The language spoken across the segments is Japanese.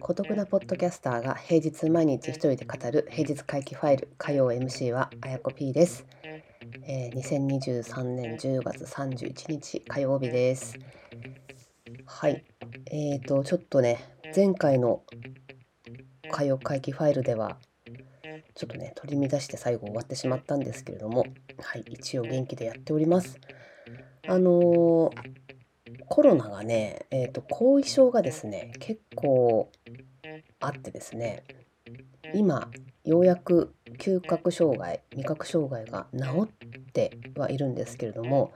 孤独なポッドキャスターが平日毎日一人で語る平日回帰ファイル火曜 MC はあやこ P です、えー、2023年10月31日火曜日です。はい。えーとちょっとね前回の火曜回帰ファイルではちょっとね取り乱して最後終わってしまったんですけれどもはい一応元気でやっておりますあのーコロナがね、えーと、後遺症がですね結構あってですね今ようやく嗅覚障害味覚障害が治ってはいるんですけれども、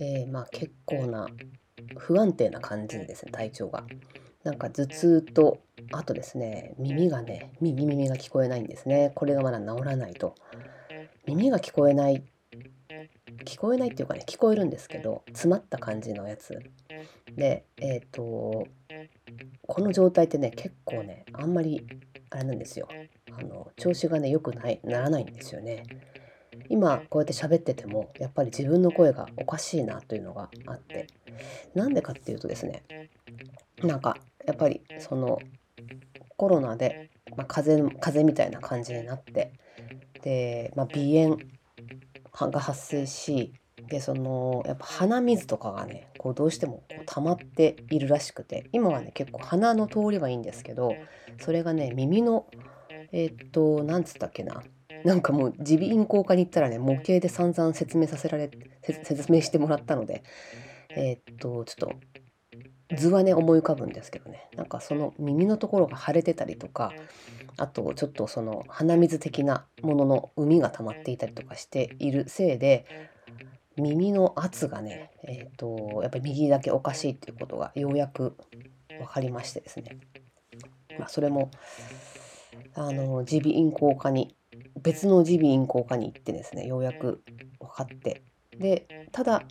えー、まあ結構な不安定な感じでですね体調が。なんか頭痛とあとですね耳がね耳耳が聞こえないんですね。これがまだ治らないと。耳が聞こえない聞こえないっていうかね聞こえるんですけど詰まった感じのやつ。でえっ、ー、とこの状態ってね結構ねあんまりあれなんですよ。あの調子がね良くないならないんですよね。今こうやって喋っててもやっぱり自分の声がおかしいなというのがあって。なんでかっていうとですねなんかやっぱりそのコロナで、まあ、風邪風邪みたいな感じになってで、まあ、鼻炎が発生しでそのやっぱ鼻水とかがねこうどうしてもこう溜まっているらしくて今はね結構鼻の通りはいいんですけどそれがね耳のえー、っとなんつったっけななんかもう耳鼻咽喉科に行ったらね模型で散々説明させられ説明してもらったのでえー、っとちょっと図はね思い浮かぶんですけどね。なんかその耳のところが腫れてたりとかあとちょっとその鼻水的なものの膿が溜まっていたりとかしているせいで耳の圧がね、えーと、やっぱり右だけおかしいっていうことがようやく分かりましてですね、まあ、それもあの耳鼻咽喉科に別の耳鼻咽喉科に行ってですねようやく分かって。でただ、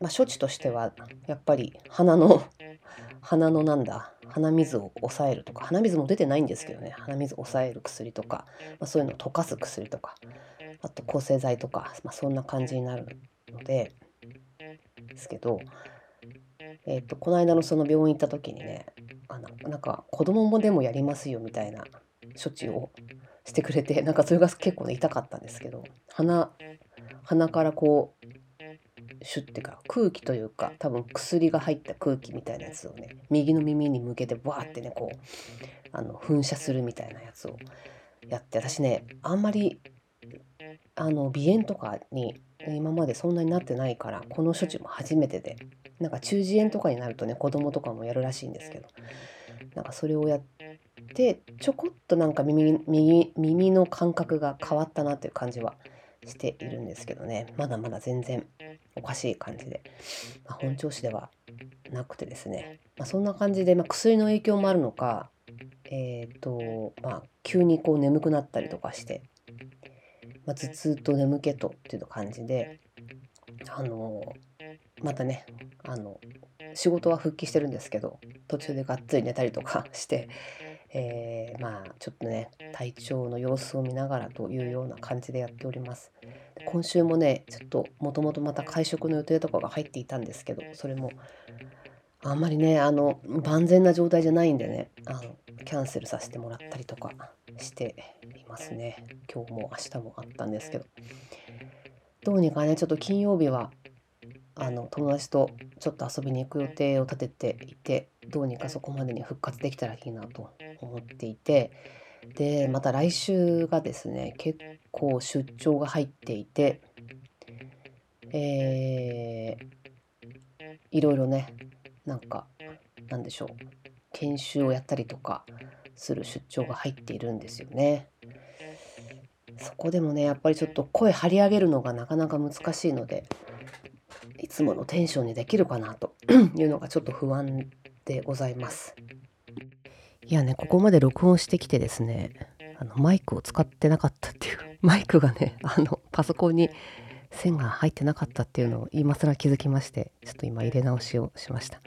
まあ、処置としてはやっぱり鼻の 鼻のなんだ鼻水を抑えるとか鼻水も出てないんですけどね鼻水を抑える薬とか、まあ、そういうのを溶かす薬とかあと抗生剤とか、まあ、そんな感じになるのでですけど、えーと、この間のその病院行った時にねあのなんか子供もでもやりますよみたいな処置をしてくれてなんかそれが結構ね痛かったんですけど鼻鼻からこうシュッてか空気というか多分薬が入った空気みたいなやつをね右の耳に向けてバーってねこうあの噴射するみたいなやつをやって私ねあんまりあの鼻炎とかに今までそんなになってないからこの処置も初めてでなんか中耳炎とかになるとね子供とかもやるらしいんですけどなんかそれをやってちょこっとなんか耳耳耳の感覚が変わったなっていう感じはしているんですけどね。まだまだ全然おかしい感じで、まあ、本調子ではなくてですね、まあ、そんな感じで、まあ、薬の影響もあるのかえっ、ー、とまあ急にこう眠くなったりとかして、まあ、頭痛と眠気とっていう感じであのまたねあの仕事は復帰してるんですけど途中でがっつり寝たりとかしてえー、まあちょっとね体調の様子を見ながらというような感じでやっております。今週もねちょっともともとまた会食の予定とかが入っていたんですけどそれもあんまりねあの万全な状態じゃないんでねあのキャンセルさせてもらったりとかしていますね。今日も明日もあったんですけど。どうにかねちょっと金曜日はあの友達とちょっと遊びに行く予定を立てていてどうにかそこまでに復活できたらいいなと思っていてでまた来週がですね結構出張が入っていてえー、いろいろねなんかなんでしょう研修をやったりとかする出張が入っているんですよね。そこでもねやっぱりちょっと声張り上げるのがなかなか難しいのでつものテンションにできるかなと いうのがちょっと不安でございます。いやねここまで録音してきてですねあのマイクを使ってなかったっていう マイクがねあのパソコンに線が入ってなかったっていうのを今更気づきましてちょっと今入れ直しをしましたい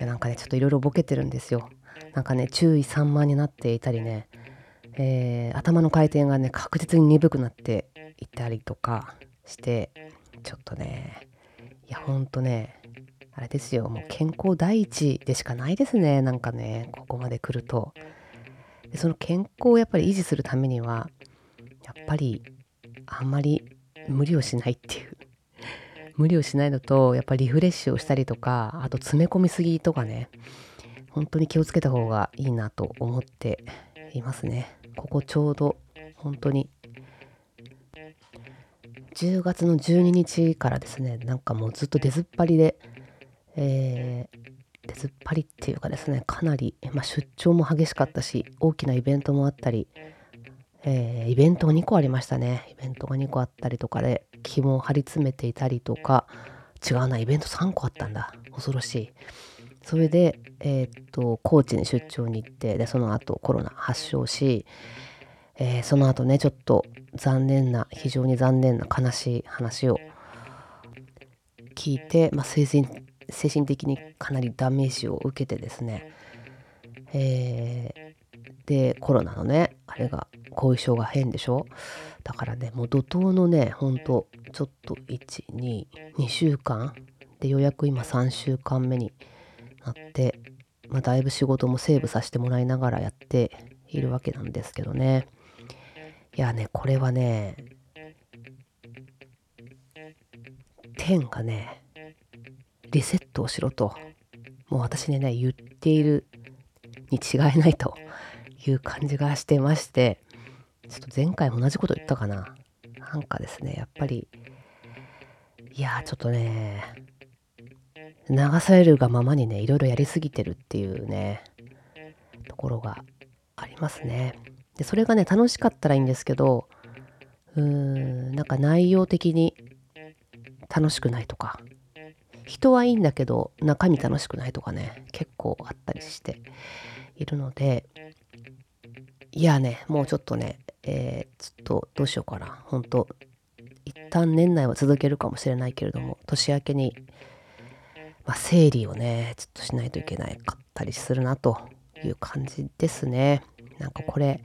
やなんかねちょっといろいろボケてるんですよなんかね注意散漫になっていたりねえー、頭の回転がね確実に鈍くなっていたりとかしてちょっとねいやほんとね。あれですよ。もう健康第一でしかないですね。なんかね。ここまで来ると。でその健康をやっぱり維持するためにはやっぱりあんまり無理をしないっていう。無理をしないのとやっぱりリフレッシュをしたりとかあと詰め込みすぎとかね。本当に気をつけた方がいいなと思っていますね。ここちょうど本当に10月の12日からですねなんかもうずっと出ずっぱりでえー、出ずっぱりっていうかですねかなり、まあ、出張も激しかったし大きなイベントもあったり、えー、イベントが2個ありましたね。イベントが2個あったりとかで紐を張り詰めていたりとか違うなイベント3個あったんだ。恐ろしい。それでえー、っと高知に出張に行ってでその後コロナ発症し、えー、その後ねちょっと残念な非常に残念な悲しい話を聞いて、まあ、生前精神的にかなりダメージを受けてですね、えー、でコロナのねあれが後遺症が変でしょ？だからねもう怒涛のねほんとちょっと122週間でようやく今3週間目になって、まあ、だいぶ仕事もセーブさせてもらいながらやっているわけなんですけどね。いやねこれはね天がねリセットをしろと、もう私にね、言っているに違いないという感じがしてまして、ちょっと前回も同じこと言ったかな。なんかですね、やっぱり、いやちょっとね、流されるがままにね、いろいろやりすぎてるっていうね、ところがありますね。で、それがね、楽しかったらいいんですけど、うーん、なんか内容的に楽しくないとか、人はいいんだけど中身楽しくないとかね結構あったりしているので。いやねもうちょっとねえー、ちょっとどうしようかな。本当一旦年内は続けるかもしれないけれども年明けに、まあ、整理をねちょっとしないといけないかったりするなという感じですね。なんかこれ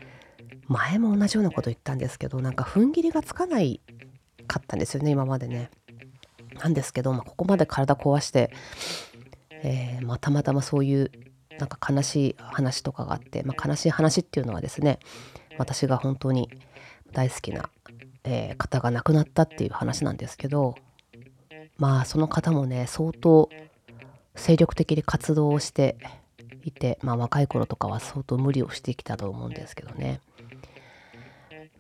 前も同じようなこと言ったんですけどなんか踏ん切りがつかないかったんですよね今までねなんですけど、まあ、ここまで体壊して、えー、ま、たまたまそういうなんか悲しい話とかがあって、まあ、悲しい話っていうのはですね私が本当に大好きな、えー、方が亡くなったっていう話なんですけどまあその方もね相当精力的に活動をしていて、まあ、若い頃とかは相当無理をしてきたと思うんですけどね。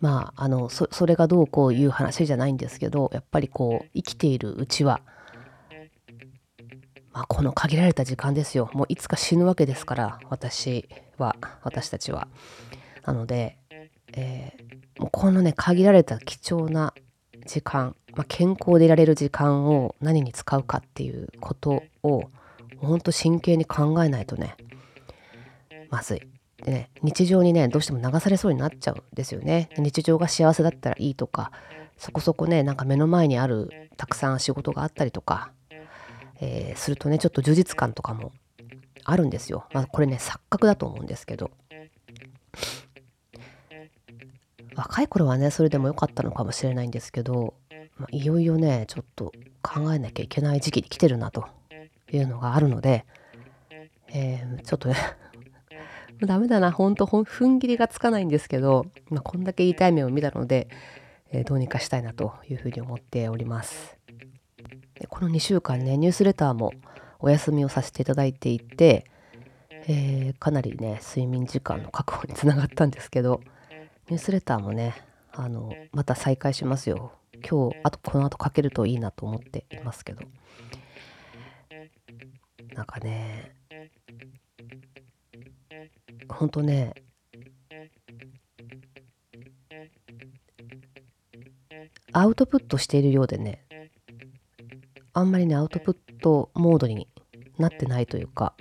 まああのそそれがどうこういう話じゃないんですけどやっぱりこう生きているうちは、まあ、この限られた時間ですよもういつか死ぬわけですから私は私たちは。なので、えー、もうこのね限られた貴重な時間、まあ、健康でいられる時間を何に使うかっていうことをほんと真剣に考えないとねまずい。でね日常にねどうしても流されそうになっちゃうんですよね。日常が幸せだったらいいとかそこそこねなんか目の前にあるたくさん仕事があったりとか、えー、するとねちょっと充実感とかもあるんですよ、まあ、これね錯覚だと思うんですけど。若い頃はねそれでも良かったのかもしれないんですけど、まあ、いよいよねちょっと考えなきゃいけない時期に来てるなというのがあるので、えー、ちょっとねダメだな、ほんと、踏ん切りがつかないんですけど、まあ、こんだけ痛い目を見たので、えー、どうにかしたいなというふうに思っております。でこの2週間ね、ニュースレターもお休みをさせていただいていて、えー、かなりね、睡眠時間の確保につながったんですけど、ニュースレターもね、あの、また再開しますよ。今日、あとこの後かけるといいなと思っていますけど。なんかね、ほんとね。アウトプットしているようでね。あんまりねアウトプットモードになってないというか、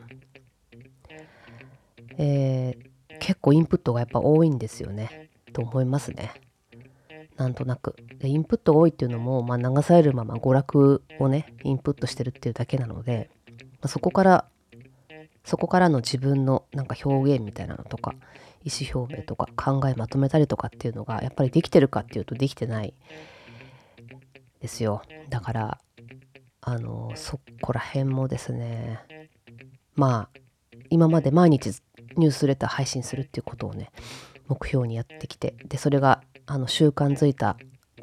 えー、結構インプットがやっぱ多いんですよね。と思いますね。なんとなく。でインプットが多いっていうのも、まあ、流されるまま娯楽をねインプットしてるっていうだけなので、まあ、そこからそこからの自分のなんか表現みたいなのとか意思表明とか考えまとめたりとかっていうのがやっぱりできてるかっていうとできてないですよ。だからあのそこら辺もですねまあ今まで毎日ニュースレター配信するっていうことをね目標にやってきてでそれがあの習慣づいた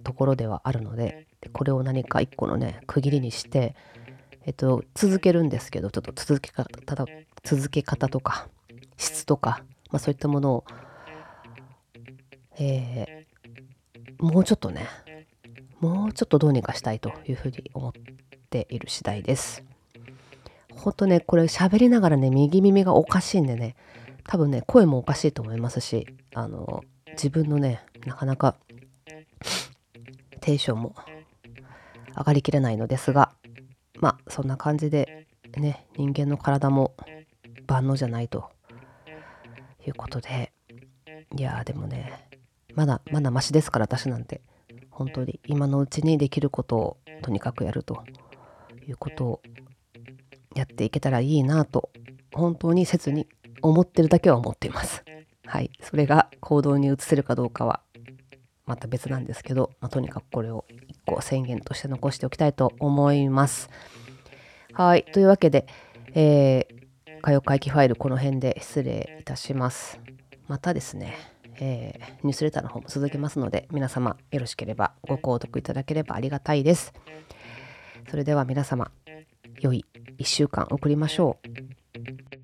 ところではあるのででこれを何か一個のね区切りにしてえっと続けるんですけどちょっと続け方続け方とか質とか、まあ、そういったものを、えー、もうちょっとねもうちょっとどうにかしたいというふうに思っている次第です。ほんとねこれ喋りながらね右耳がおかしいんでね多分ね声もおかしいと思いますしあの自分のねなかなかテンションも上がりきれないのですがまあそんな感じでね人間の体も万能じゃないと。いうことで。いやでもねまだまだマシですから私なんて。本当に今のうちにできることをとにかくやると。いうことをやっていけたらいいなと本当に切に思ってるだけは思っています。はい、それが行動に移せるかどうかはまた別なんですけど、まあ、とにかくこれを1個宣言として残しておきたいと思います。はい、というわけで、えー、火曜会議ファイルこの辺で失礼いたします。またですね、えー、ニュースレターの方も続けますので、皆様よろしければご購読いただければありがたいです。それでは皆様、良い1週間送りましょう。